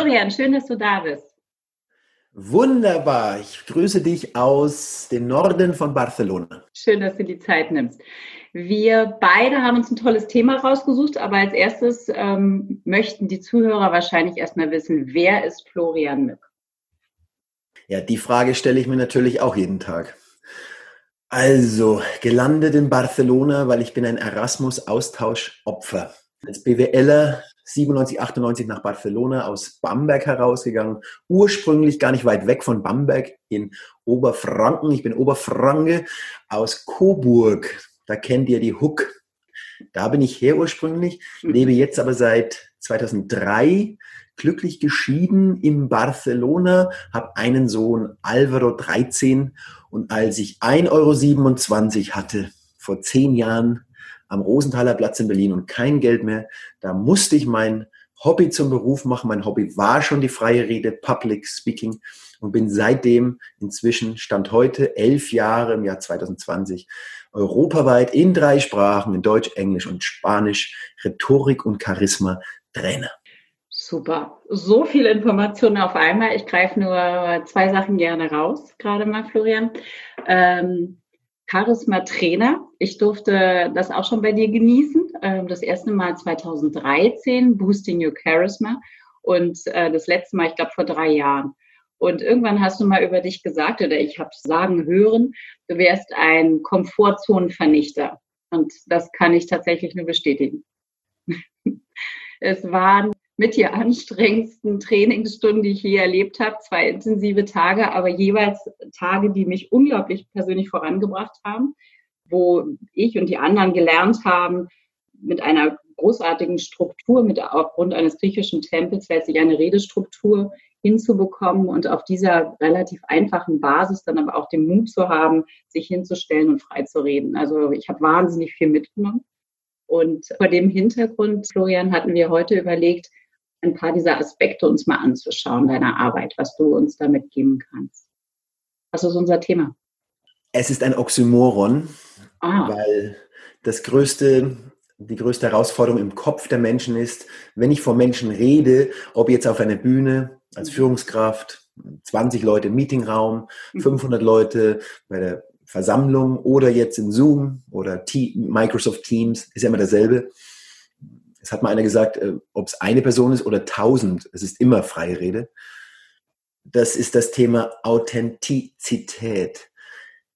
Florian, schön, dass du da bist. Wunderbar. Ich grüße dich aus dem Norden von Barcelona. Schön, dass du die Zeit nimmst. Wir beide haben uns ein tolles Thema rausgesucht, aber als erstes ähm, möchten die Zuhörer wahrscheinlich erstmal wissen, wer ist Florian Mück? Ja, die Frage stelle ich mir natürlich auch jeden Tag. Also, gelandet in Barcelona, weil ich bin ein Erasmus-Austausch-Opfer. Als BWLer 97, 98 nach Barcelona aus Bamberg herausgegangen. Ursprünglich gar nicht weit weg von Bamberg in Oberfranken. Ich bin Oberfranke aus Coburg. Da kennt ihr die Huck. Da bin ich her ursprünglich, mhm. lebe jetzt aber seit 2003 glücklich geschieden in Barcelona, habe einen Sohn, Alvaro 13 und als ich 1,27 Euro hatte, vor zehn Jahren, am Rosenthaler Platz in Berlin und kein Geld mehr. Da musste ich mein Hobby zum Beruf machen. Mein Hobby war schon die freie Rede, Public Speaking und bin seitdem inzwischen, Stand heute, elf Jahre im Jahr 2020, europaweit in drei Sprachen, in Deutsch, Englisch und Spanisch, Rhetorik und Charisma Trainer. Super. So viele Informationen auf einmal. Ich greife nur zwei Sachen gerne raus, gerade mal, Florian. Ähm, Charisma-Trainer. Ich durfte das auch schon bei dir genießen. Ähm, das erste Mal 2013, Boosting Your Charisma. Und äh, das letzte Mal, ich glaube, vor drei Jahren. Und irgendwann hast du mal über dich gesagt, oder ich habe sagen hören, du wärst ein Komfortzonenvernichter. Und das kann ich tatsächlich nur bestätigen. es waren mit die anstrengendsten Trainingsstunden, die ich je erlebt habe. Zwei intensive Tage, aber jeweils Tage, die mich unglaublich persönlich vorangebracht haben, wo ich und die anderen gelernt haben, mit einer großartigen Struktur, mit aufgrund eines griechischen Tempels letztlich eine Redestruktur hinzubekommen und auf dieser relativ einfachen Basis dann aber auch den Mut zu haben, sich hinzustellen und frei zu reden. Also ich habe wahnsinnig viel mitgenommen. Und vor dem Hintergrund, Florian, hatten wir heute überlegt, ein paar dieser Aspekte uns mal anzuschauen, deiner Arbeit, was du uns damit geben kannst. Was ist unser Thema? Es ist ein Oxymoron, ah. weil das größte, die größte Herausforderung im Kopf der Menschen ist, wenn ich vor Menschen rede, ob jetzt auf einer Bühne als mhm. Führungskraft, 20 Leute im Meetingraum, 500 mhm. Leute bei der Versammlung oder jetzt in Zoom oder Microsoft Teams, ist ja immer dasselbe es hat mal einer gesagt, äh, ob es eine Person ist oder tausend, es ist immer freie Rede. Das ist das Thema Authentizität.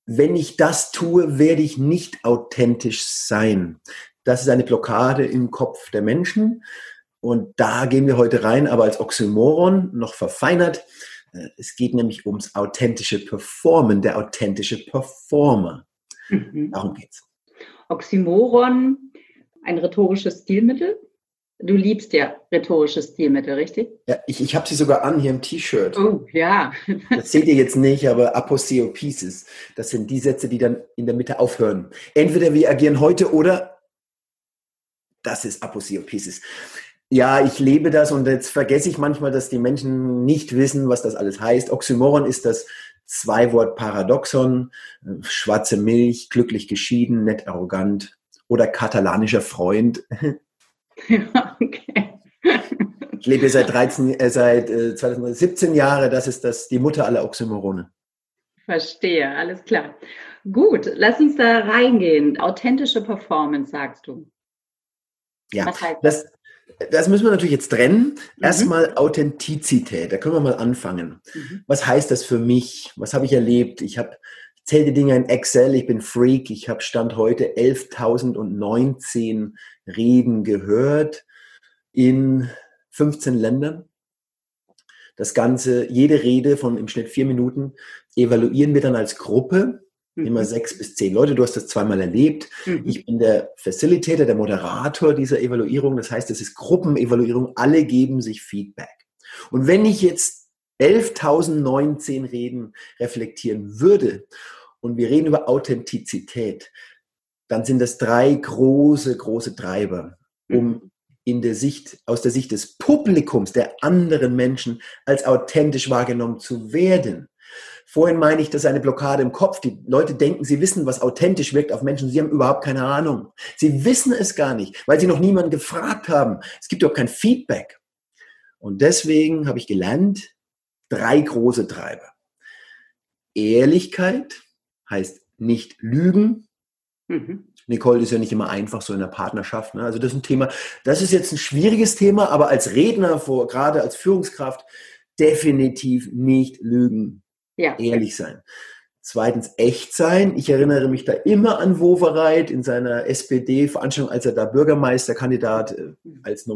Wenn ich das tue, werde ich nicht authentisch sein. Das ist eine Blockade im Kopf der Menschen. Und da gehen wir heute rein, aber als Oxymoron noch verfeinert. Äh, es geht nämlich ums authentische Performen, der authentische Performer. Mhm. Darum geht's. Oxymoron ein rhetorisches Stilmittel. Du liebst ja rhetorische Stilmittel, richtig? Ja, ich, ich habe sie sogar an hier im T-Shirt. Oh, ja. das seht ihr jetzt nicht, aber Aposteo Pieces, das sind die Sätze, die dann in der Mitte aufhören. Entweder wir agieren heute oder das ist Aposteo Pieces. Ja, ich lebe das und jetzt vergesse ich manchmal, dass die Menschen nicht wissen, was das alles heißt. Oxymoron ist das Zwei-Wort-Paradoxon, schwarze Milch, glücklich geschieden, nett arrogant, oder katalanischer Freund. Ja, okay. Ich lebe seit 13, äh, seit äh, 2017 Jahre. Das ist das, die Mutter aller Oxymorone. Verstehe, alles klar. Gut, lass uns da reingehen. Authentische Performance, sagst du. Ja, das? Das müssen wir natürlich jetzt trennen. Mhm. Erstmal Authentizität, da können wir mal anfangen. Mhm. Was heißt das für mich? Was habe ich erlebt? Ich habe zähle die Dinge in Excel, ich bin Freak, ich habe Stand heute 11.019 Reden gehört in 15 Ländern. Das Ganze, jede Rede von im Schnitt vier Minuten evaluieren wir dann als Gruppe, mhm. immer sechs bis zehn Leute. Du hast das zweimal erlebt. Mhm. Ich bin der Facilitator, der Moderator dieser Evaluierung. Das heißt, es ist Gruppenevaluierung. Alle geben sich Feedback. Und wenn ich jetzt 11.019 Reden reflektieren würde und wir reden über Authentizität, dann sind das drei große, große Treiber, um mhm. in der Sicht, aus der Sicht des Publikums, der anderen Menschen als authentisch wahrgenommen zu werden. Vorhin meine ich, das ist eine Blockade im Kopf. Die Leute denken, sie wissen, was authentisch wirkt auf Menschen. Sie haben überhaupt keine Ahnung. Sie wissen es gar nicht, weil sie noch niemanden gefragt haben. Es gibt auch kein Feedback. Und deswegen habe ich gelernt, drei große Treiber. Ehrlichkeit heißt nicht lügen. Mhm. Nicole ist ja nicht immer einfach so in der Partnerschaft. Ne? Also das ist ein Thema, das ist jetzt ein schwieriges Thema, aber als Redner, vor, gerade als Führungskraft, definitiv nicht lügen. Ja. Ehrlich sein. Zweitens echt sein. Ich erinnere mich da immer an Wovereit in seiner SPD-Veranstaltung, als er da Bürgermeisterkandidat äh, als,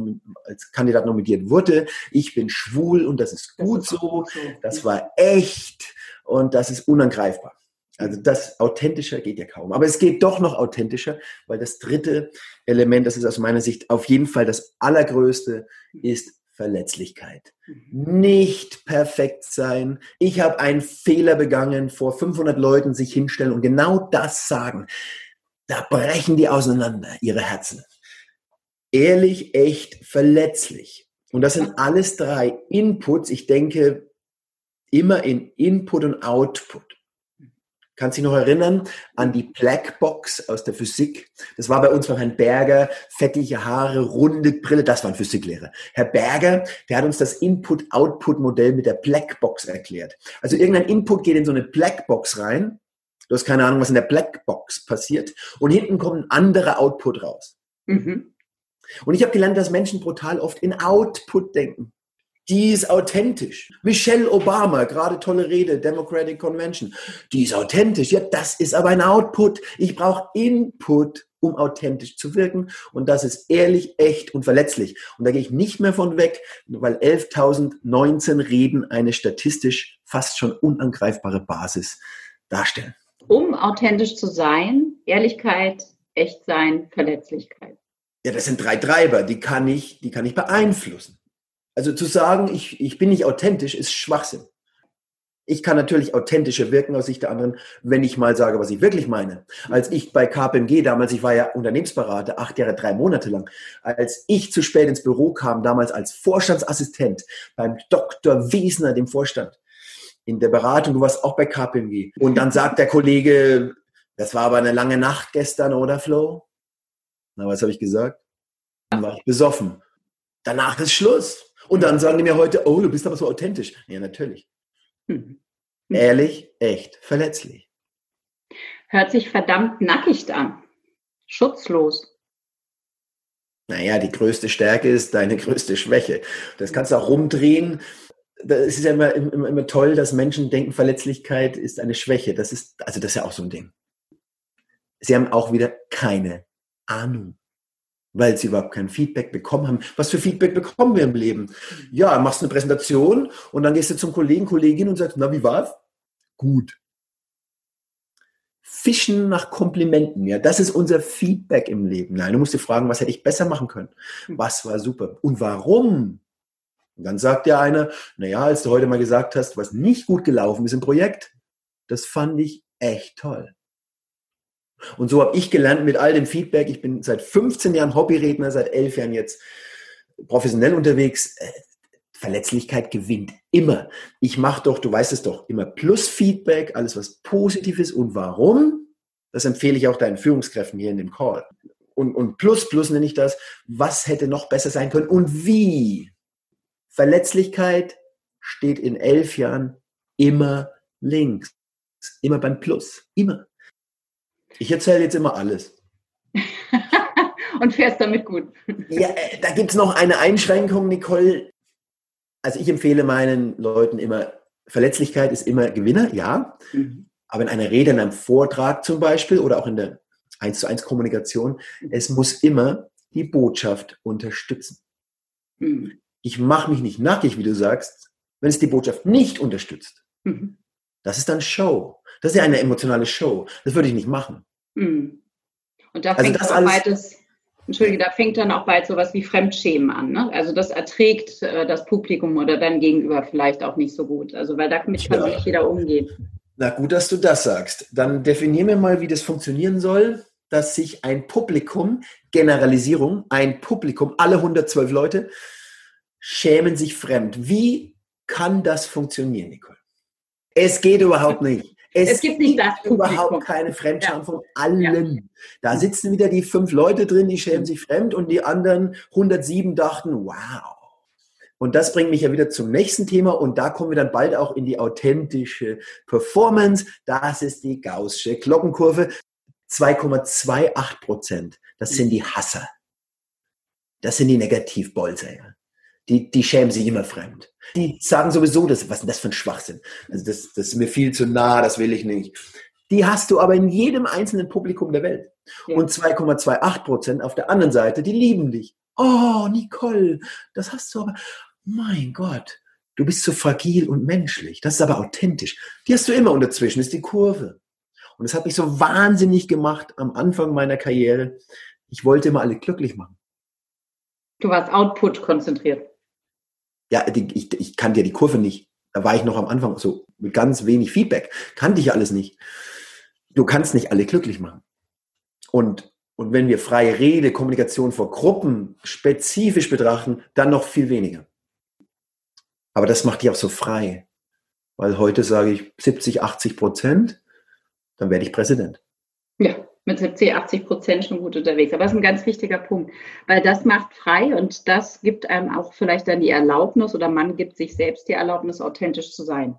als Kandidat nominiert wurde. Ich bin schwul und das ist gut das so. Das war echt und das ist unangreifbar. Also das authentischer geht ja kaum. Aber es geht doch noch authentischer, weil das dritte Element, das ist aus meiner Sicht auf jeden Fall das allergrößte, ist Verletzlichkeit. Mhm. Nicht perfekt sein. Ich habe einen Fehler begangen, vor 500 Leuten sich hinstellen und genau das sagen. Da brechen die auseinander, ihre Herzen. Ehrlich, echt, verletzlich. Und das sind alles drei Inputs. Ich denke immer in Input und Output. Kannst du dich noch erinnern an die Blackbox aus der Physik? Das war bei uns von Herrn Berger, fettige Haare, runde Brille, das war ein Physiklehrer. Herr Berger, der hat uns das Input-Output-Modell mit der Blackbox erklärt. Also irgendein Input geht in so eine Blackbox rein. Du hast keine Ahnung, was in der Blackbox passiert. Und hinten kommt ein anderer Output raus. Mhm. Und ich habe gelernt, dass Menschen brutal oft in Output denken die ist authentisch. Michelle Obama, gerade tolle Rede, Democratic Convention, die ist authentisch. Ja, das ist aber ein Output. Ich brauche Input, um authentisch zu wirken. Und das ist ehrlich, echt und verletzlich. Und da gehe ich nicht mehr von weg, weil 11.019 Reden eine statistisch fast schon unangreifbare Basis darstellen. Um authentisch zu sein, Ehrlichkeit, Echtsein, Verletzlichkeit. Ja, das sind drei Treiber, die kann ich, die kann ich beeinflussen. Also zu sagen, ich, ich bin nicht authentisch, ist Schwachsinn. Ich kann natürlich authentischer wirken aus Sicht der anderen, wenn ich mal sage, was ich wirklich meine. Als ich bei KPMG damals, ich war ja Unternehmensberater, acht Jahre, drei Monate lang, als ich zu spät ins Büro kam, damals als Vorstandsassistent beim Dr. Wiesner, dem Vorstand, in der Beratung, du warst auch bei KPMG. Und dann sagt der Kollege, das war aber eine lange Nacht gestern, oder Flo? Na, was habe ich gesagt? Dann war ich besoffen. Danach ist Schluss. Und dann sagen die mir heute, oh, du bist aber so authentisch. Ja, natürlich. Hm. Ehrlich, echt, verletzlich. Hört sich verdammt nackig an. Schutzlos. Naja, die größte Stärke ist deine größte Schwäche. Das kannst du auch rumdrehen. Es ist ja immer, immer, immer toll, dass Menschen denken, Verletzlichkeit ist eine Schwäche. Das ist, also das ist ja auch so ein Ding. Sie haben auch wieder keine Ahnung weil sie überhaupt kein Feedback bekommen haben. Was für Feedback bekommen wir im Leben? Ja, machst eine Präsentation und dann gehst du zum Kollegen, Kollegin und sagst, na, wie war's? Gut. Fischen nach Komplimenten, ja, das ist unser Feedback im Leben. Nein, du musst dir fragen, was hätte ich besser machen können? Was war super? Und warum? Und dann sagt ja einer, naja, als du heute mal gesagt hast, was nicht gut gelaufen ist im Projekt, das fand ich echt toll. Und so habe ich gelernt mit all dem Feedback. Ich bin seit 15 Jahren Hobbyredner, seit 11 Jahren jetzt professionell unterwegs. Äh, Verletzlichkeit gewinnt immer. Ich mache doch, du weißt es doch, immer Plus-Feedback, alles was positiv ist. Und warum? Das empfehle ich auch deinen Führungskräften hier in dem Call. Und, und Plus, Plus nenne ich das. Was hätte noch besser sein können und wie? Verletzlichkeit steht in elf Jahren immer links. Immer beim Plus. Immer. Ich erzähle jetzt immer alles. Und fährst damit gut. Ja, äh, da gibt es noch eine Einschränkung, Nicole. Also ich empfehle meinen Leuten immer, Verletzlichkeit ist immer Gewinner, ja. Mhm. Aber in einer Rede, in einem Vortrag zum Beispiel oder auch in der 1 zu 1 Kommunikation, mhm. es muss immer die Botschaft unterstützen. Mhm. Ich mache mich nicht nackig, wie du sagst, wenn es die Botschaft nicht unterstützt. Mhm. Das ist dann Show. Das ist ja eine emotionale Show. Das würde ich nicht machen. Mhm. Und da also fängt also auch beides, Entschuldige, da fängt dann auch bald sowas wie Fremdschämen an. Ne? Also das erträgt äh, das Publikum oder dann Gegenüber vielleicht auch nicht so gut. Also weil damit kann ja. nicht jeder umgehen. Na gut, dass du das sagst. Dann definieren wir mal, wie das funktionieren soll, dass sich ein Publikum, Generalisierung, ein Publikum, alle 112 Leute, schämen sich fremd. Wie kann das funktionieren, Nicole? Es geht überhaupt nicht. Es, es gibt nicht das überhaupt keine Fremdscham ja. von allen. Ja. Da sitzen wieder die fünf Leute drin, die schämen sich fremd und die anderen 107 dachten, wow, Und das bringt mich ja wieder zum nächsten Thema und da kommen wir dann bald auch in die authentische Performance. Das ist die Gaußsche Glockenkurve. 2,28 Prozent. Das sind die Hasser. Das sind die Negativbolzer. Die, die schämen sich immer fremd. Die sagen sowieso, das, was ist das für ein Schwachsinn? Also das, das ist mir viel zu nah, das will ich nicht. Die hast du aber in jedem einzelnen Publikum der Welt. Ja. Und 2,28 Prozent auf der anderen Seite, die lieben dich. Oh, Nicole, das hast du aber. Mein Gott, du bist so fragil und menschlich. Das ist aber authentisch. Die hast du immer und dazwischen ist die Kurve. Und das hat mich so wahnsinnig gemacht am Anfang meiner Karriere. Ich wollte immer alle glücklich machen. Du warst Output konzentriert. Ja, ich, ich kannte ja die Kurve nicht. Da war ich noch am Anfang so mit ganz wenig Feedback. Kannte ich alles nicht. Du kannst nicht alle glücklich machen. Und, und wenn wir freie Rede, Kommunikation vor Gruppen spezifisch betrachten, dann noch viel weniger. Aber das macht dich auch so frei. Weil heute sage ich 70, 80 Prozent, dann werde ich Präsident. Ja, mit 70, 80 Prozent schon gut unterwegs. Aber das ist ein ganz wichtiger Punkt, weil das macht frei und das gibt einem auch vielleicht dann die Erlaubnis oder man gibt sich selbst die Erlaubnis, authentisch zu sein.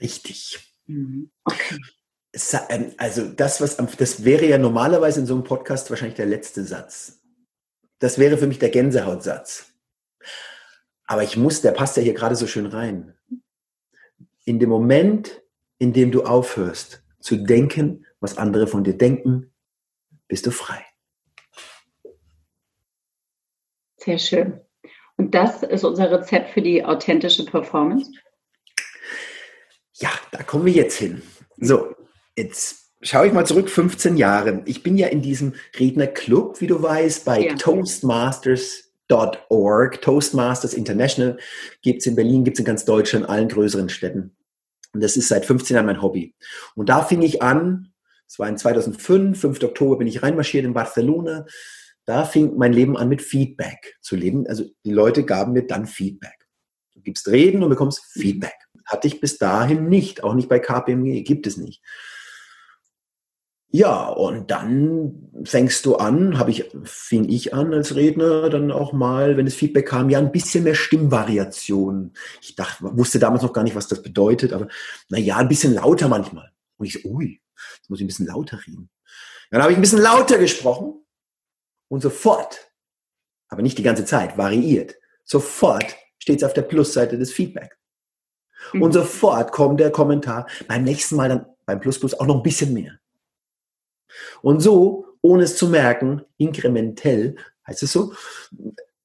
Richtig. Mhm. Okay. Ähm, also das, was das wäre ja normalerweise in so einem Podcast wahrscheinlich der letzte Satz. Das wäre für mich der Gänsehautsatz. Aber ich muss, der passt ja hier gerade so schön rein. In dem Moment, in dem du aufhörst zu denken, was andere von dir denken, bist du frei. Sehr schön. Und das ist unser Rezept für die authentische Performance? Ja, da kommen wir jetzt hin. So, jetzt schaue ich mal zurück, 15 Jahre. Ich bin ja in diesem Rednerclub, wie du weißt, bei ja. Toastmasters.org. Toastmasters International gibt es in Berlin, gibt es in ganz Deutschland, in allen größeren Städten. Und das ist seit 15 Jahren mein Hobby. Und da fing ich an, es war in 2005, 5. Oktober bin ich reinmarschiert in Barcelona. Da fing mein Leben an mit Feedback zu leben. Also die Leute gaben mir dann Feedback. Du gibst Reden und bekommst Feedback. Hatte ich bis dahin nicht, auch nicht bei KPMG, gibt es nicht. Ja, und dann fängst du an, habe ich, fing ich an als Redner, dann auch mal, wenn das Feedback kam, ja, ein bisschen mehr Stimmvariation. Ich dachte, wusste damals noch gar nicht, was das bedeutet, aber na ja, ein bisschen lauter manchmal. Und ich so, ui, jetzt muss ich ein bisschen lauter reden. Dann habe ich ein bisschen lauter gesprochen und sofort, aber nicht die ganze Zeit, variiert, sofort steht es auf der Plusseite des Feedbacks. Mhm. Und sofort kommt der Kommentar, beim nächsten Mal dann beim Plus Plus auch noch ein bisschen mehr. Und so, ohne es zu merken, inkrementell, heißt es so,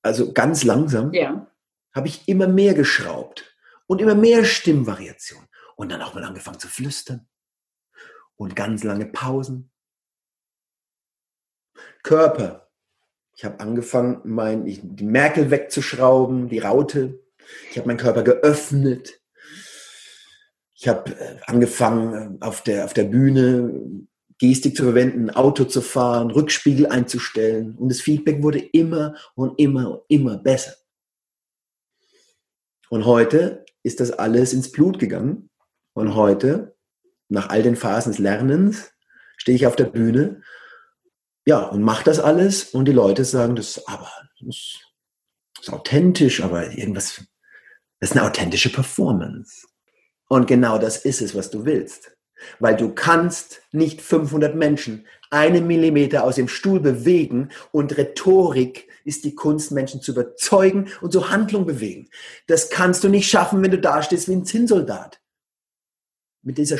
also ganz langsam, ja. habe ich immer mehr geschraubt und immer mehr Stimmvariation. Und dann auch mal angefangen zu flüstern und ganz lange Pausen. Körper. Ich habe angefangen, mein, die Merkel wegzuschrauben, die Raute. Ich habe meinen Körper geöffnet. Ich habe äh, angefangen, auf der, auf der Bühne Gestik zu verwenden, Auto zu fahren, Rückspiegel einzustellen. Und das Feedback wurde immer und immer und immer besser. Und heute ist das alles ins Blut gegangen. Und heute, nach all den Phasen des Lernens, stehe ich auf der Bühne, ja, und mache das alles. Und die Leute sagen, das, aber, das ist authentisch, aber irgendwas, das ist eine authentische Performance. Und genau das ist es, was du willst. Weil du kannst nicht 500 Menschen einen Millimeter aus dem Stuhl bewegen und Rhetorik ist die Kunst, Menschen zu überzeugen und zur Handlung bewegen. Das kannst du nicht schaffen, wenn du dastehst wie ein Zinnsoldat. Mit dieser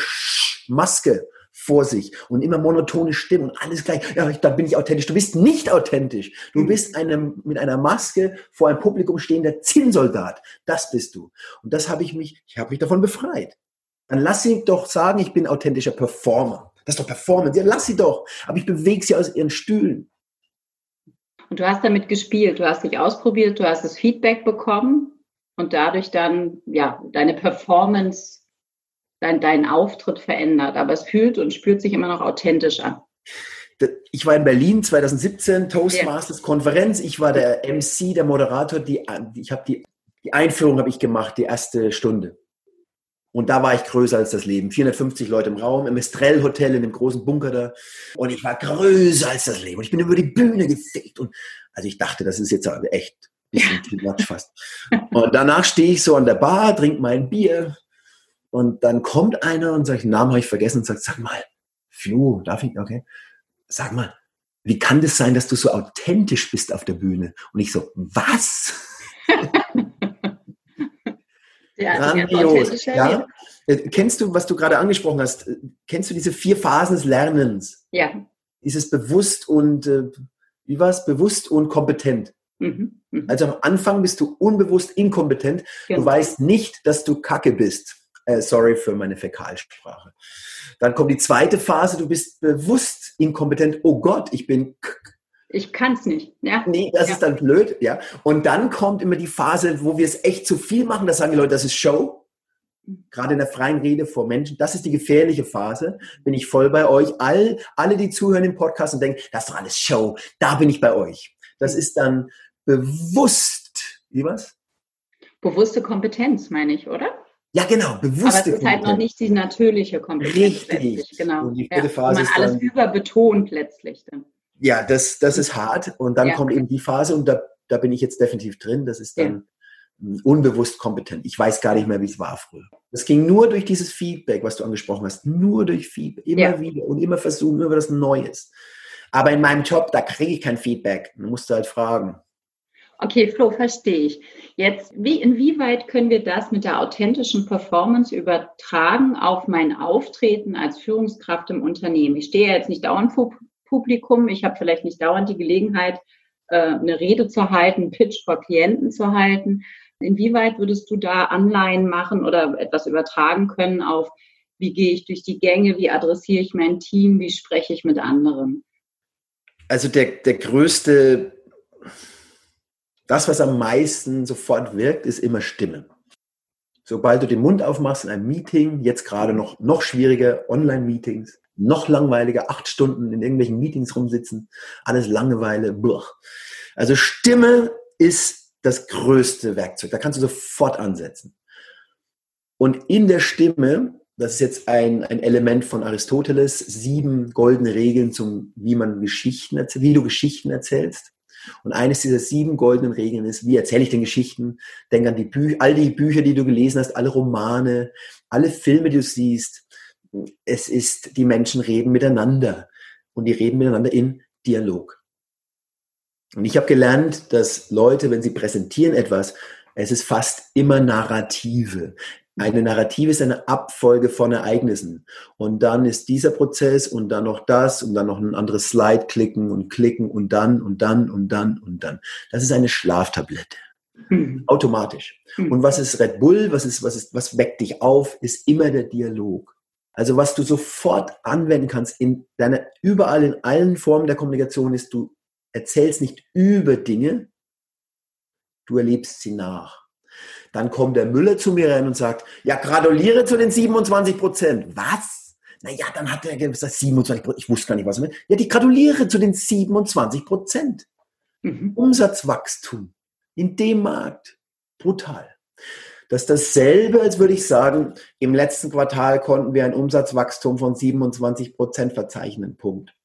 Maske vor sich und immer monotone Stimmen und alles gleich. Ja, da bin ich authentisch. Du bist nicht authentisch. Du bist einem, mit einer Maske vor einem Publikum stehender Zinnsoldat. Das bist du. Und das habe ich mich, ich habe mich davon befreit. Dann lass sie doch sagen, ich bin authentischer Performer. Das ist doch Performance. Ja, lass sie doch. Aber ich bewege sie aus ihren Stühlen. Und du hast damit gespielt, du hast dich ausprobiert, du hast das Feedback bekommen und dadurch dann, ja, deine Performance, dein, dein Auftritt verändert. Aber es fühlt und spürt sich immer noch authentisch an. Ich war in Berlin 2017, Toastmasters-Konferenz. Ich war der MC, der Moderator. Die, ich habe die, die Einführung habe ich gemacht, die erste Stunde. Und da war ich größer als das Leben. 450 Leute im Raum, im Estrell Hotel, in dem großen Bunker da. Und ich war größer als das Leben. Und ich bin über die Bühne gefegt. Und also ich dachte, das ist jetzt echt Bisschen too much fast. Und danach stehe ich so an der Bar, trinke mein Bier und dann kommt einer und sagt, Namen habe ich vergessen und sagt, sag mal, Flo, darf ich, okay, sag mal, wie kann das sein, dass du so authentisch bist auf der Bühne? Und ich so, was? ja, Grandios. Ja? Äh, kennst du, was du gerade angesprochen hast, äh, kennst du diese vier Phasen des Lernens? Ja. Dieses bewusst und, äh, wie war es, bewusst und kompetent. Mhm. Mhm. Also am Anfang bist du unbewusst inkompetent. Genau. Du weißt nicht, dass du Kacke bist. Äh, sorry für meine Fäkalsprache. Dann kommt die zweite Phase, du bist bewusst inkompetent. Oh Gott, ich bin ich kann es nicht. Ja. Nee, das ja. ist dann blöd, ja. Und dann kommt immer die Phase, wo wir es echt zu viel machen. Da sagen die Leute, das ist Show. Gerade in der freien Rede vor Menschen. Das ist die gefährliche Phase. Bin ich voll bei euch. All, alle, die zuhören im Podcast und denken, das ist doch alles Show. Da bin ich bei euch. Das ist dann bewusst. Wie was? Bewusste Kompetenz, meine ich, oder? Ja, genau, bewusste Aber es ist halt noch nicht die natürliche Kompetenz. Richtig. Genau. Und die ja, Phase man alles dann, überbetont letztlich dann. Ja, das, das ist hart. Und dann ja. kommt eben die Phase und da, da bin ich jetzt definitiv drin. Das ist dann ja. unbewusst kompetent. Ich weiß gar nicht mehr, wie es war früher. Das ging nur durch dieses Feedback, was du angesprochen hast. Nur durch Feedback. Immer wieder und immer versuchen, immer was Neues. Aber in meinem Job, da kriege ich kein Feedback. Da musst du halt fragen. Okay, Flo, verstehe ich. Jetzt, wie, inwieweit können wir das mit der authentischen Performance übertragen auf mein Auftreten als Führungskraft im Unternehmen? Ich stehe jetzt nicht dauernd vor Publikum, ich habe vielleicht nicht dauernd die Gelegenheit, äh, eine Rede zu halten, einen Pitch vor Klienten zu halten. Inwieweit würdest du da Anleihen machen oder etwas übertragen können auf, wie gehe ich durch die Gänge, wie adressiere ich mein Team, wie spreche ich mit anderen? Also der, der größte das, was am meisten sofort wirkt, ist immer Stimme. Sobald du den Mund aufmachst in einem Meeting, jetzt gerade noch, noch schwieriger, Online-Meetings, noch langweiliger, acht Stunden in irgendwelchen Meetings rumsitzen, alles Langeweile, blech. Also Stimme ist das größte Werkzeug. Da kannst du sofort ansetzen. Und in der Stimme, das ist jetzt ein, ein Element von Aristoteles, sieben goldene Regeln zum, wie man Geschichten erzählt, wie du Geschichten erzählst. Und eines dieser sieben goldenen Regeln ist, wie erzähle ich den Geschichten? Denk an die Bücher, all die Bücher, die du gelesen hast, alle Romane, alle Filme, die du siehst. Es ist, die Menschen reden miteinander. Und die reden miteinander in Dialog. Und ich habe gelernt, dass Leute, wenn sie präsentieren etwas, es ist fast immer Narrative. Eine Narrative ist eine Abfolge von Ereignissen. Und dann ist dieser Prozess und dann noch das und dann noch ein anderes Slide klicken und klicken und dann und dann und dann und dann. Das ist eine Schlaftablette. Mhm. Automatisch. Mhm. Und was ist Red Bull? Was ist, was ist, was weckt dich auf? Ist immer der Dialog. Also was du sofort anwenden kannst in deiner, überall in allen Formen der Kommunikation ist, du erzählst nicht über Dinge, du erlebst sie nach. Dann kommt der Müller zu mir rein und sagt, ja, gratuliere zu den 27 Prozent. Was? Naja, dann hat er gesagt, 27 Prozent. Ich wusste gar nicht, was er meint. Ja, die gratuliere zu den 27 Prozent. Mhm. Umsatzwachstum in dem Markt. Brutal. Das ist dasselbe, als würde ich sagen, im letzten Quartal konnten wir ein Umsatzwachstum von 27 Prozent verzeichnen. Punkt.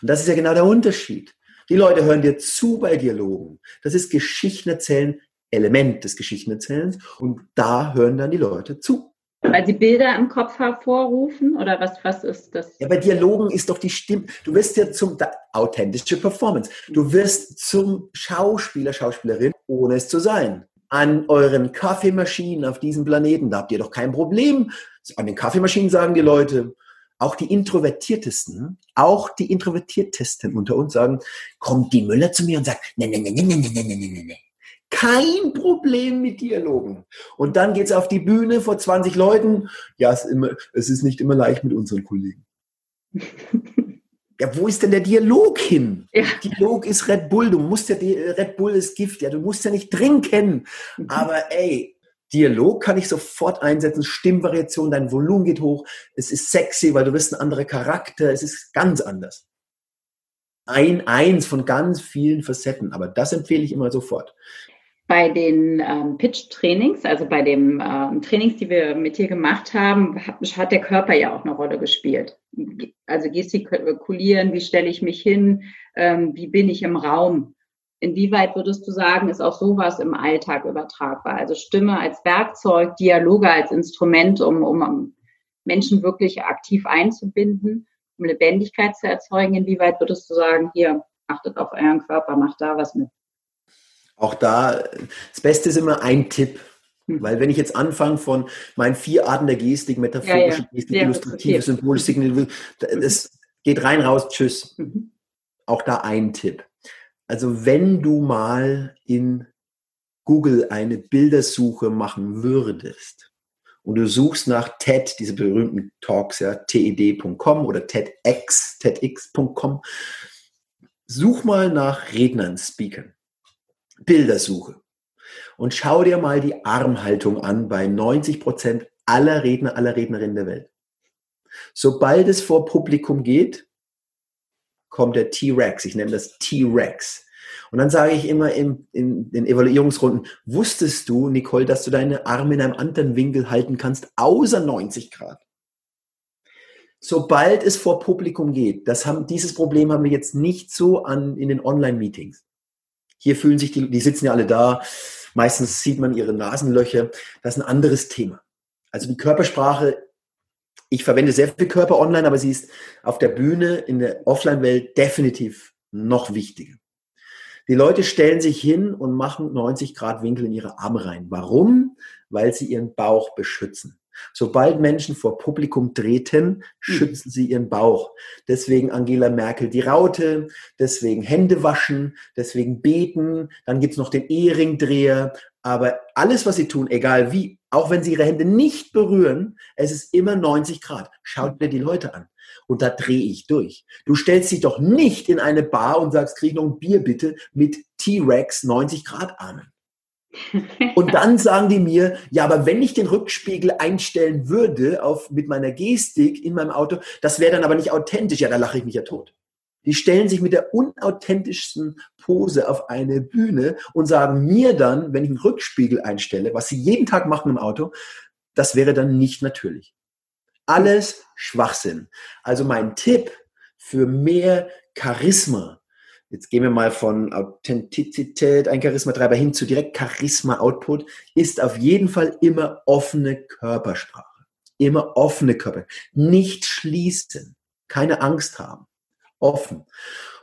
Und das ist ja genau der Unterschied. Die Leute hören dir zu bei Dialogen. Das ist Geschichten erzählen Element des Geschichtenerzählens und da hören dann die Leute zu. Weil sie Bilder im Kopf hervorrufen oder was, was ist das? Ja, bei Dialogen ist doch die Stimme, du wirst ja zum, authentische Performance, du wirst zum Schauspieler, Schauspielerin, ohne es zu sein. An euren Kaffeemaschinen auf diesem Planeten, da habt ihr doch kein Problem. An den Kaffeemaschinen sagen die Leute, auch die Introvertiertesten, auch die Introvertiertesten unter uns sagen, kommt die Müller zu mir und sagt, ne, ne, ne, ne, ne, ne, ne, ne, ne kein Problem mit Dialogen. Und dann geht's auf die Bühne vor 20 Leuten. Ja, es ist, immer, es ist nicht immer leicht mit unseren Kollegen. Ja, wo ist denn der Dialog hin? Ja. Dialog ist Red Bull. Du musst ja, Red Bull ist Gift. Ja, du musst ja nicht trinken. Mhm. Aber ey, Dialog kann ich sofort einsetzen. Stimmvariation, dein Volumen geht hoch. Es ist sexy, weil du bist ein anderer Charakter. Es ist ganz anders. Ein, eins von ganz vielen Facetten. Aber das empfehle ich immer sofort bei den ähm, Pitch-Trainings, also bei den ähm, Trainings, die wir mit dir gemacht haben, hat, hat, der Körper ja auch eine Rolle gespielt. Also gestikulieren, wie stelle ich mich hin, ähm, wie bin ich im Raum. Inwieweit würdest du sagen, ist auch sowas im Alltag übertragbar? Also Stimme als Werkzeug, Dialoge als Instrument, um, um Menschen wirklich aktiv einzubinden, um Lebendigkeit zu erzeugen. Inwieweit würdest du sagen, hier, achtet auf euren Körper, macht da was mit? Auch da, das Beste ist immer ein Tipp. Hm. Weil wenn ich jetzt anfange von meinen vier Arten der Gestik, metaphorische ja, ja. Gestik, ja, illustrative, okay. symbolische Signal, das geht rein, raus, tschüss. Mhm. Auch da ein Tipp. Also wenn du mal in Google eine Bildersuche machen würdest und du suchst nach TED, diese berühmten Talks, ja, TED.com oder TEDx, TEDx.com, such mal nach Rednern, Speakern. Bildersuche. Und schau dir mal die Armhaltung an bei 90 Prozent aller Redner, aller Rednerinnen der Welt. Sobald es vor Publikum geht, kommt der T-Rex. Ich nenne das T-Rex. Und dann sage ich immer in, in den Evaluierungsrunden, wusstest du, Nicole, dass du deine Arme in einem anderen Winkel halten kannst, außer 90 Grad? Sobald es vor Publikum geht, das haben, dieses Problem haben wir jetzt nicht so an, in den Online-Meetings. Hier fühlen sich die, die sitzen ja alle da, meistens sieht man ihre Nasenlöcher. Das ist ein anderes Thema. Also die Körpersprache ich verwende sehr viel Körper online, aber sie ist auf der Bühne in der Offline-Welt definitiv noch wichtiger. Die Leute stellen sich hin und machen 90 Grad Winkel in ihre Arme rein. Warum? Weil sie ihren Bauch beschützen. Sobald Menschen vor Publikum treten, hm. schützen sie ihren Bauch. Deswegen Angela Merkel die Raute, deswegen Hände waschen, deswegen beten, dann gibt's noch den Ehringdreher. Aber alles, was sie tun, egal wie, auch wenn sie ihre Hände nicht berühren, es ist immer 90 Grad. Schaut dir die Leute an. Und da drehe ich durch. Du stellst dich doch nicht in eine Bar und sagst, krieg noch ein Bier bitte mit T-Rex 90 Grad Armen. Und dann sagen die mir, ja, aber wenn ich den Rückspiegel einstellen würde auf, mit meiner Gestik in meinem Auto, das wäre dann aber nicht authentisch. Ja, da lache ich mich ja tot. Die stellen sich mit der unauthentischsten Pose auf eine Bühne und sagen mir dann, wenn ich einen Rückspiegel einstelle, was sie jeden Tag machen im Auto, das wäre dann nicht natürlich. Alles Schwachsinn. Also mein Tipp für mehr Charisma, Jetzt gehen wir mal von Authentizität, ein Charismatreiber hin zu direkt Charisma-Output, ist auf jeden Fall immer offene Körpersprache. Immer offene Körper. Nicht schließen. Keine Angst haben. Offen.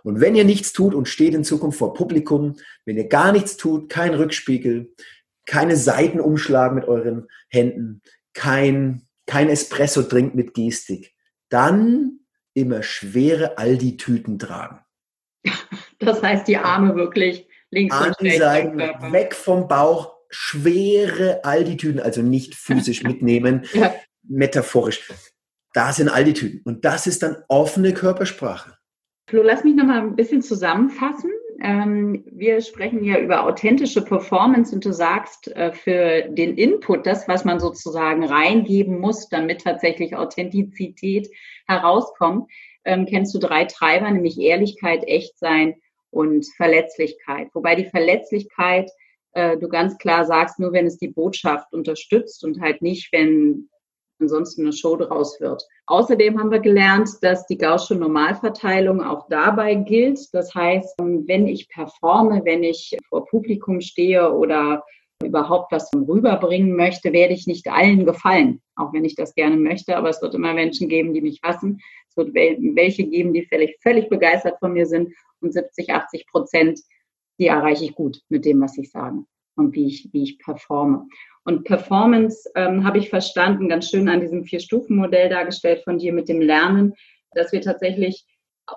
Und wenn ihr nichts tut und steht in Zukunft vor Publikum, wenn ihr gar nichts tut, kein Rückspiegel, keine Seitenumschlag mit euren Händen, kein, kein Espresso trinkt mit Gestik, dann immer schwere Aldi-Tüten tragen. Das heißt, die Arme wirklich links An und rechts. Seiten, weg vom Bauch, schwere Altitüden, also nicht physisch mitnehmen, ja. metaphorisch. Da sind Altitüden. Und das ist dann offene Körpersprache. Flo, lass mich nochmal ein bisschen zusammenfassen. Ähm, wir sprechen ja über authentische Performance und du sagst, äh, für den Input, das, was man sozusagen reingeben muss, damit tatsächlich Authentizität herauskommt, ähm, kennst du drei Treiber, nämlich Ehrlichkeit, Echtsein und Verletzlichkeit. Wobei die Verletzlichkeit äh, du ganz klar sagst, nur wenn es die Botschaft unterstützt und halt nicht, wenn ansonsten eine Show draus wird. Außerdem haben wir gelernt, dass die Gaußsche Normalverteilung auch dabei gilt. Das heißt, wenn ich performe, wenn ich vor Publikum stehe oder überhaupt was rüberbringen möchte, werde ich nicht allen gefallen, auch wenn ich das gerne möchte. Aber es wird immer Menschen geben, die mich hassen. Es wird welche geben, die völlig, völlig begeistert von mir sind. Und 70, 80 Prozent, die erreiche ich gut mit dem, was ich sage und wie ich, wie ich performe. Und Performance ähm, habe ich verstanden, ganz schön an diesem Vier-Stufen-Modell dargestellt von dir mit dem Lernen, dass wir tatsächlich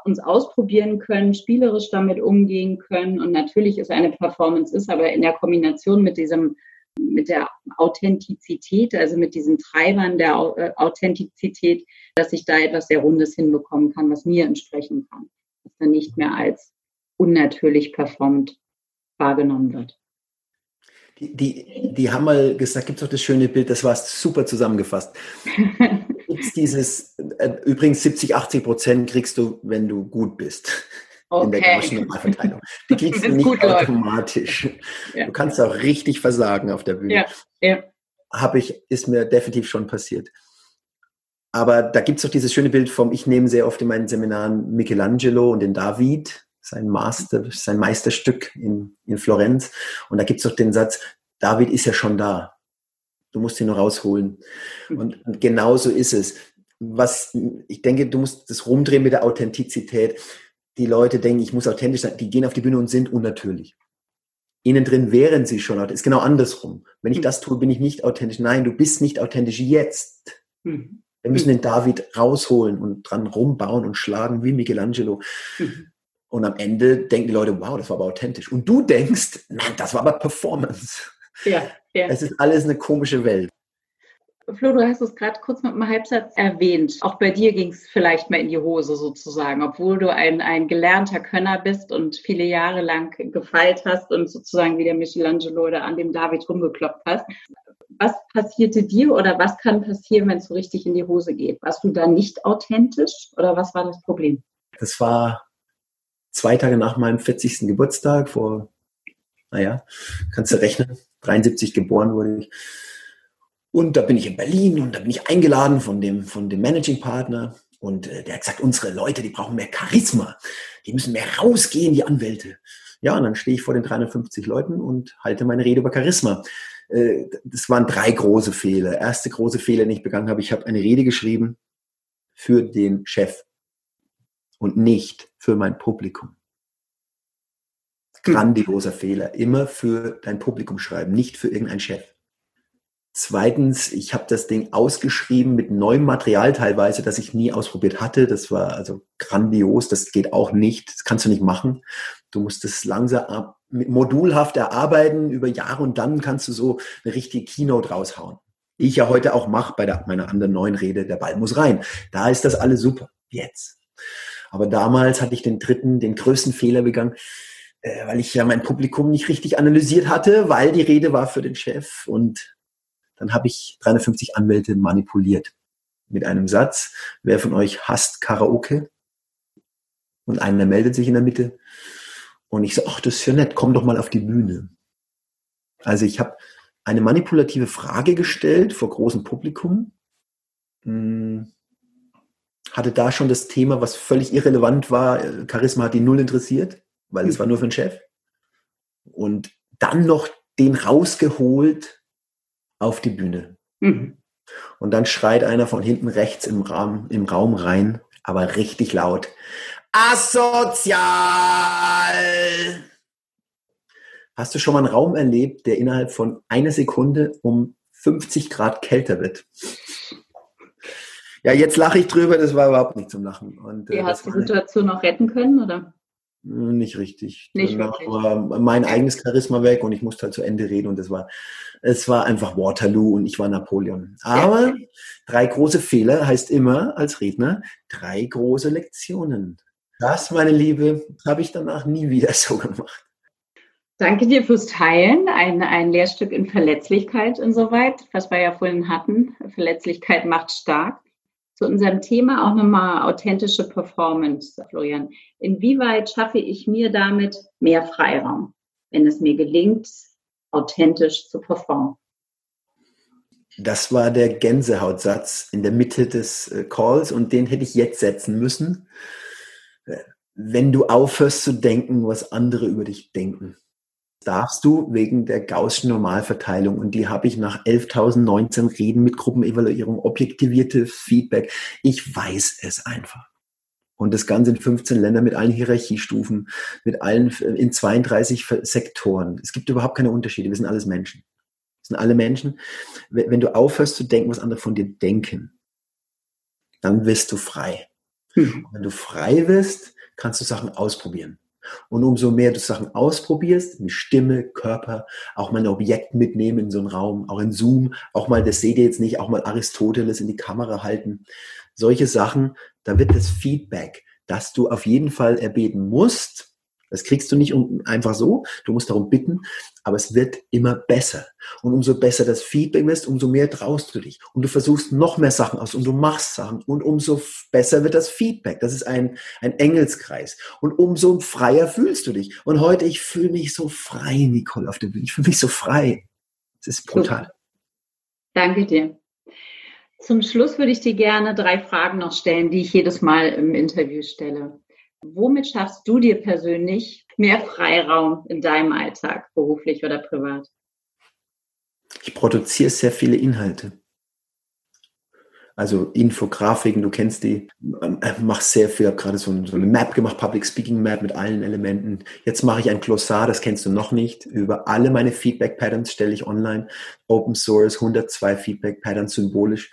uns ausprobieren können, spielerisch damit umgehen können. Und natürlich ist eine Performance ist, aber in der Kombination mit diesem, mit der Authentizität, also mit diesen Treibern der äh, Authentizität, dass ich da etwas sehr Rundes hinbekommen kann, was mir entsprechen kann, was dann nicht mehr als unnatürlich performt wahrgenommen wird. Die, die, die haben mal gesagt, gibt es auch das schöne Bild, das war super zusammengefasst. Gibt's dieses, äh, übrigens 70, 80 Prozent kriegst du, wenn du gut bist. Okay. In der Gaußschen Die kriegst du nicht automatisch. Ja. Du kannst auch richtig versagen auf der Bühne. Ja. Ja. Habe ich, ist mir definitiv schon passiert. Aber da gibt es auch dieses schöne Bild vom, ich nehme sehr oft in meinen Seminaren Michelangelo und den David sein Master, sein Meisterstück in, in Florenz. Und da gibt es doch den Satz, David ist ja schon da. Du musst ihn nur rausholen. Und, und genauso ist es. Was, ich denke, du musst das rumdrehen mit der Authentizität. Die Leute denken, ich muss authentisch sein. Die gehen auf die Bühne und sind unnatürlich. Innen drin wären sie schon authentisch. Ist genau andersrum. Wenn ich hm. das tue, bin ich nicht authentisch. Nein, du bist nicht authentisch jetzt. Mhm. Wir müssen den David rausholen und dran rumbauen und schlagen wie Michelangelo. Mhm. Und am Ende denken die Leute, wow, das war aber authentisch. Und du denkst, nein, das war aber Performance. Ja, ja. Es ist alles eine komische Welt. Flo, du hast es gerade kurz mit einem Halbsatz erwähnt. Auch bei dir ging es vielleicht mal in die Hose sozusagen, obwohl du ein, ein gelernter Könner bist und viele Jahre lang gefeilt hast und sozusagen wie der Michelangelo oder an dem David rumgeklopft hast. Was passierte dir oder was kann passieren, wenn es so richtig in die Hose geht? Warst du da nicht authentisch oder was war das Problem? Das war zwei Tage nach meinem 40. Geburtstag, vor, naja, kannst du rechnen, 73 geboren wurde ich. Und da bin ich in Berlin und da bin ich eingeladen von dem, von dem Managing Partner. Und äh, der hat gesagt, unsere Leute, die brauchen mehr Charisma. Die müssen mehr rausgehen, die Anwälte. Ja, und dann stehe ich vor den 350 Leuten und halte meine Rede über Charisma. Äh, das waren drei große Fehler. Erste große Fehler, den ich begangen habe, ich habe eine Rede geschrieben für den Chef und nicht für mein Publikum. Grandioser Fehler. Immer für dein Publikum schreiben, nicht für irgendeinen Chef. Zweitens, ich habe das Ding ausgeschrieben mit neuem Material teilweise, das ich nie ausprobiert hatte. Das war also grandios. Das geht auch nicht. Das kannst du nicht machen. Du musst es langsam modulhaft erarbeiten über Jahre und dann kannst du so eine richtige Keynote raushauen. Ich ja heute auch mache bei der, meiner anderen neuen Rede. Der Ball muss rein. Da ist das alles super. Jetzt. Aber damals hatte ich den dritten, den größten Fehler begangen, äh, weil ich ja mein Publikum nicht richtig analysiert hatte, weil die Rede war für den Chef und dann habe ich 350 Anwälte manipuliert mit einem Satz. Wer von euch hasst Karaoke? Und einer meldet sich in der Mitte. Und ich so, ach, das ist ja nett, komm doch mal auf die Bühne. Also ich habe eine manipulative Frage gestellt vor großem Publikum. Hm hatte da schon das Thema, was völlig irrelevant war. Charisma hat ihn null interessiert, weil es war nur für den Chef. Und dann noch den rausgeholt auf die Bühne. Mhm. Und dann schreit einer von hinten rechts im Raum, im Raum rein, aber richtig laut. Asozial! Hast du schon mal einen Raum erlebt, der innerhalb von einer Sekunde um 50 Grad kälter wird? Ja, jetzt lache ich drüber, das war überhaupt nicht zum Lachen. Und, äh, hast du die Situation noch retten können, oder? Nicht richtig. Nicht Danach war mein eigenes Charisma weg und ich musste halt zu Ende reden und das war, es war einfach Waterloo und ich war Napoleon. Aber ja. drei große Fehler heißt immer als Redner drei große Lektionen. Das, meine Liebe, habe ich danach nie wieder so gemacht. Danke dir fürs Teilen. Ein, ein Lehrstück in Verletzlichkeit insoweit, was wir ja vorhin hatten. Verletzlichkeit macht stark zu unserem Thema auch nochmal authentische Performance, Florian. Inwieweit schaffe ich mir damit mehr Freiraum, wenn es mir gelingt, authentisch zu performen? Das war der Gänsehautsatz in der Mitte des äh, Calls und den hätte ich jetzt setzen müssen. Äh, wenn du aufhörst zu denken, was andere über dich denken darfst du wegen der Gaußschen Normalverteilung und die habe ich nach 11.019 Reden mit Gruppenevaluierung, objektivierte Feedback. Ich weiß es einfach. Und das Ganze in 15 Ländern mit allen Hierarchiestufen, mit allen in 32 Sektoren. Es gibt überhaupt keine Unterschiede. Wir sind alles Menschen. Wir sind alle Menschen. Wenn du aufhörst zu denken, was andere von dir denken, dann wirst du frei. Hm. Wenn du frei wirst, kannst du Sachen ausprobieren. Und umso mehr du Sachen ausprobierst, mit Stimme, Körper, auch mal ein Objekt mitnehmen in so einen Raum, auch in Zoom, auch mal, das seht ihr jetzt nicht, auch mal Aristoteles in die Kamera halten. Solche Sachen, da wird das Feedback, das du auf jeden Fall erbeten musst, das kriegst du nicht einfach so. Du musst darum bitten, aber es wird immer besser. Und umso besser das Feedback ist, umso mehr traust du dich. Und du versuchst noch mehr Sachen aus und du machst Sachen. Und umso besser wird das Feedback. Das ist ein, ein Engelskreis. Und umso freier fühlst du dich. Und heute, ich fühle mich so frei, Nicole, auf der Bühne. Ich fühle mich so frei. Es ist brutal. Danke dir. Zum Schluss würde ich dir gerne drei Fragen noch stellen, die ich jedes Mal im Interview stelle. Womit schaffst du dir persönlich mehr Freiraum in deinem Alltag, beruflich oder privat? Ich produziere sehr viele Inhalte. Also Infografiken, du kennst die, äh, mach sehr viel, habe gerade so, eine Map gemacht, Public Speaking Map mit allen Elementen. Jetzt mache ich ein Glossar, das kennst du noch nicht. Über alle meine Feedback Patterns stelle ich online. Open Source, 102 Feedback Patterns symbolisch.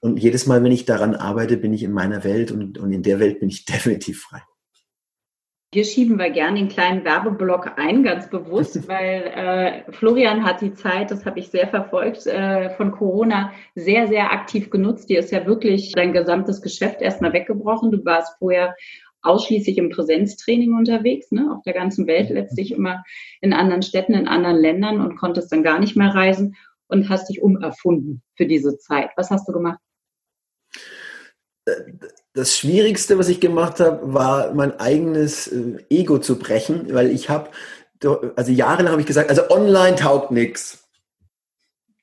Und jedes Mal, wenn ich daran arbeite, bin ich in meiner Welt und, und in der Welt bin ich definitiv frei. Hier schieben wir gerne den kleinen Werbeblock ein, ganz bewusst, weil äh, Florian hat die Zeit, das habe ich sehr verfolgt, äh, von Corona sehr, sehr aktiv genutzt. Dir ist ja wirklich dein gesamtes Geschäft erstmal weggebrochen. Du warst vorher ausschließlich im Präsenztraining unterwegs, ne, auf der ganzen Welt letztlich immer in anderen Städten, in anderen Ländern und konntest dann gar nicht mehr reisen und hast dich umerfunden für diese Zeit. Was hast du gemacht? Das Schwierigste, was ich gemacht habe, war mein eigenes äh, Ego zu brechen, weil ich habe, also jahrelang habe ich gesagt, also online taugt nichts.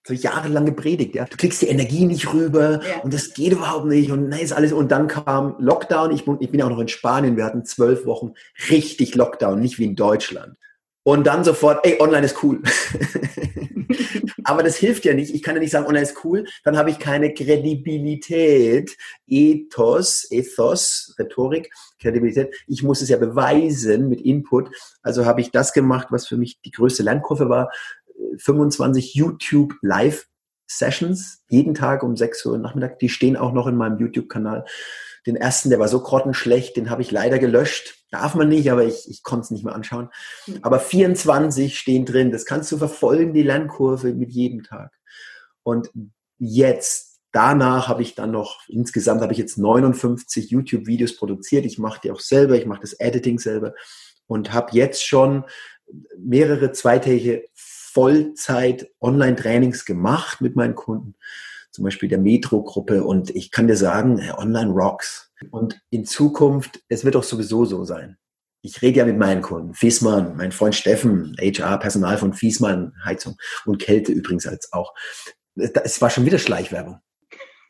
So jahrelang gepredigt, ja. Du kriegst die Energie nicht rüber ja. und das geht überhaupt nicht und nein, ist alles. Und dann kam Lockdown. Ich, ich bin auch noch in Spanien. Wir hatten zwölf Wochen richtig Lockdown, nicht wie in Deutschland. Und dann sofort, ey, online ist cool. Aber das hilft ja nicht. Ich kann ja nicht sagen, online ist cool. Dann habe ich keine Kredibilität, Ethos, Ethos, Rhetorik, Kredibilität. Ich muss es ja beweisen mit Input. Also habe ich das gemacht, was für mich die größte Lernkurve war. 25 YouTube Live Sessions, jeden Tag um 6 Uhr Nachmittag. Die stehen auch noch in meinem YouTube-Kanal. Den ersten, der war so grottenschlecht, den habe ich leider gelöscht. Darf man nicht, aber ich, ich konnte es nicht mehr anschauen. Hm. Aber 24 stehen drin. Das kannst du verfolgen, die Lernkurve mit jedem Tag. Und jetzt, danach habe ich dann noch, insgesamt habe ich jetzt 59 YouTube-Videos produziert. Ich mache die auch selber, ich mache das Editing selber und habe jetzt schon mehrere zweitägige Vollzeit-Online-Trainings gemacht mit meinen Kunden zum Beispiel der Metro-Gruppe. Und ich kann dir sagen, Online rocks. Und in Zukunft, es wird auch sowieso so sein. Ich rede ja mit meinen Kunden. Fiesmann, mein Freund Steffen, HR, Personal von Fiesmann, Heizung und Kälte übrigens als auch. Es war schon wieder Schleichwerbung.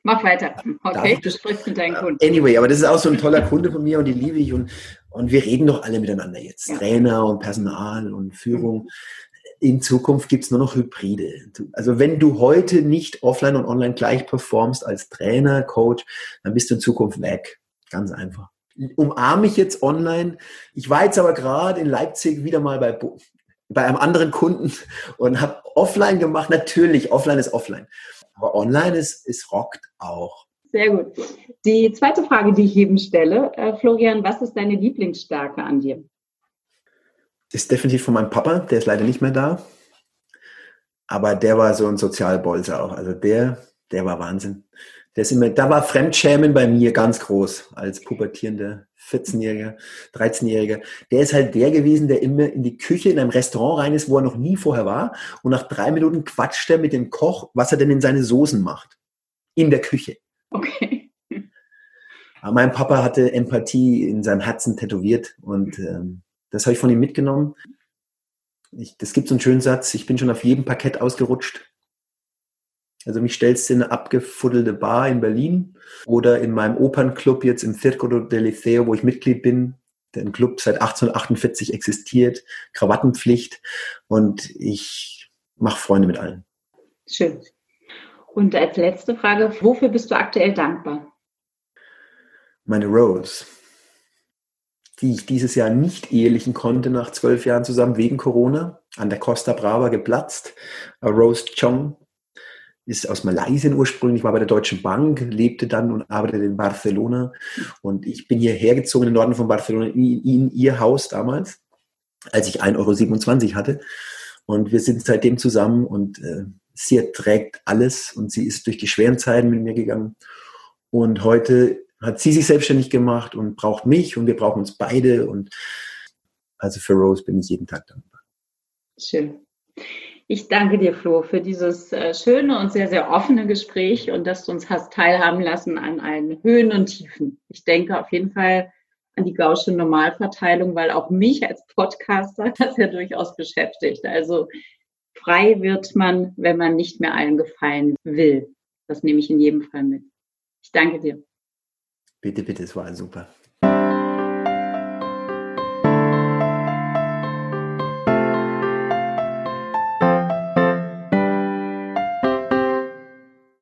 Mach weiter. Okay, du sprichst mit deinen Kunden. Anyway, aber das ist auch so ein toller Kunde von mir und die liebe ich und, und wir reden doch alle miteinander jetzt. Ja. Trainer und Personal und Führung in Zukunft gibt's nur noch Hybride. Also wenn du heute nicht offline und online gleich performst als Trainer, Coach, dann bist du in Zukunft weg. Ganz einfach. Umarme ich jetzt online. Ich war jetzt aber gerade in Leipzig wieder mal bei, bei einem anderen Kunden und habe offline gemacht. Natürlich, offline ist offline. Aber online ist, ist rockt auch. Sehr gut. Die zweite Frage, die ich jedem stelle, äh, Florian, was ist deine Lieblingsstärke an dir? Ist definitiv von meinem Papa, der ist leider nicht mehr da. Aber der war so ein Sozialbolzer auch. Also der, der war Wahnsinn. Der ist immer, da war Fremdschämen bei mir ganz groß als pubertierender 14-Jähriger, 13-Jähriger. Der ist halt der gewesen, der immer in die Küche in einem Restaurant rein ist, wo er noch nie vorher war. Und nach drei Minuten quatscht er mit dem Koch, was er denn in seine Soßen macht. In der Küche. Okay. Aber mein Papa hatte Empathie in seinem Herzen tätowiert und ähm, das habe ich von ihm mitgenommen. Ich, das gibt so einen schönen Satz, ich bin schon auf jedem Parkett ausgerutscht. Also mich stellst du in eine abgefuddelte Bar in Berlin oder in meinem Opernclub jetzt im Circolo del Liceo, wo ich Mitglied bin, der ein Club seit 1848 existiert, Krawattenpflicht und ich mache Freunde mit allen. Schön. Und als letzte Frage, wofür bist du aktuell dankbar? Meine Rose die ich dieses Jahr nicht ehelichen konnte nach zwölf Jahren zusammen wegen Corona, an der Costa Brava geplatzt. Rose Chong ist aus Malaysia ursprünglich, war bei der Deutschen Bank, lebte dann und arbeitete in Barcelona. Und ich bin hierher gezogen in den Norden von Barcelona, in, in ihr Haus damals, als ich 1,27 Euro hatte. Und wir sind seitdem zusammen und äh, sie erträgt alles und sie ist durch die schweren Zeiten mit mir gegangen. Und heute hat sie sich selbstständig gemacht und braucht mich und wir brauchen uns beide. Und also für Rose bin ich jeden Tag dankbar. Schön. Ich danke dir, Flo, für dieses äh, schöne und sehr, sehr offene Gespräch und dass du uns hast teilhaben lassen an allen Höhen und Tiefen. Ich denke auf jeden Fall an die gausche Normalverteilung, weil auch mich als Podcaster das ja durchaus beschäftigt. Also frei wird man, wenn man nicht mehr allen gefallen will. Das nehme ich in jedem Fall mit. Ich danke dir. Bitte, bitte, es war super.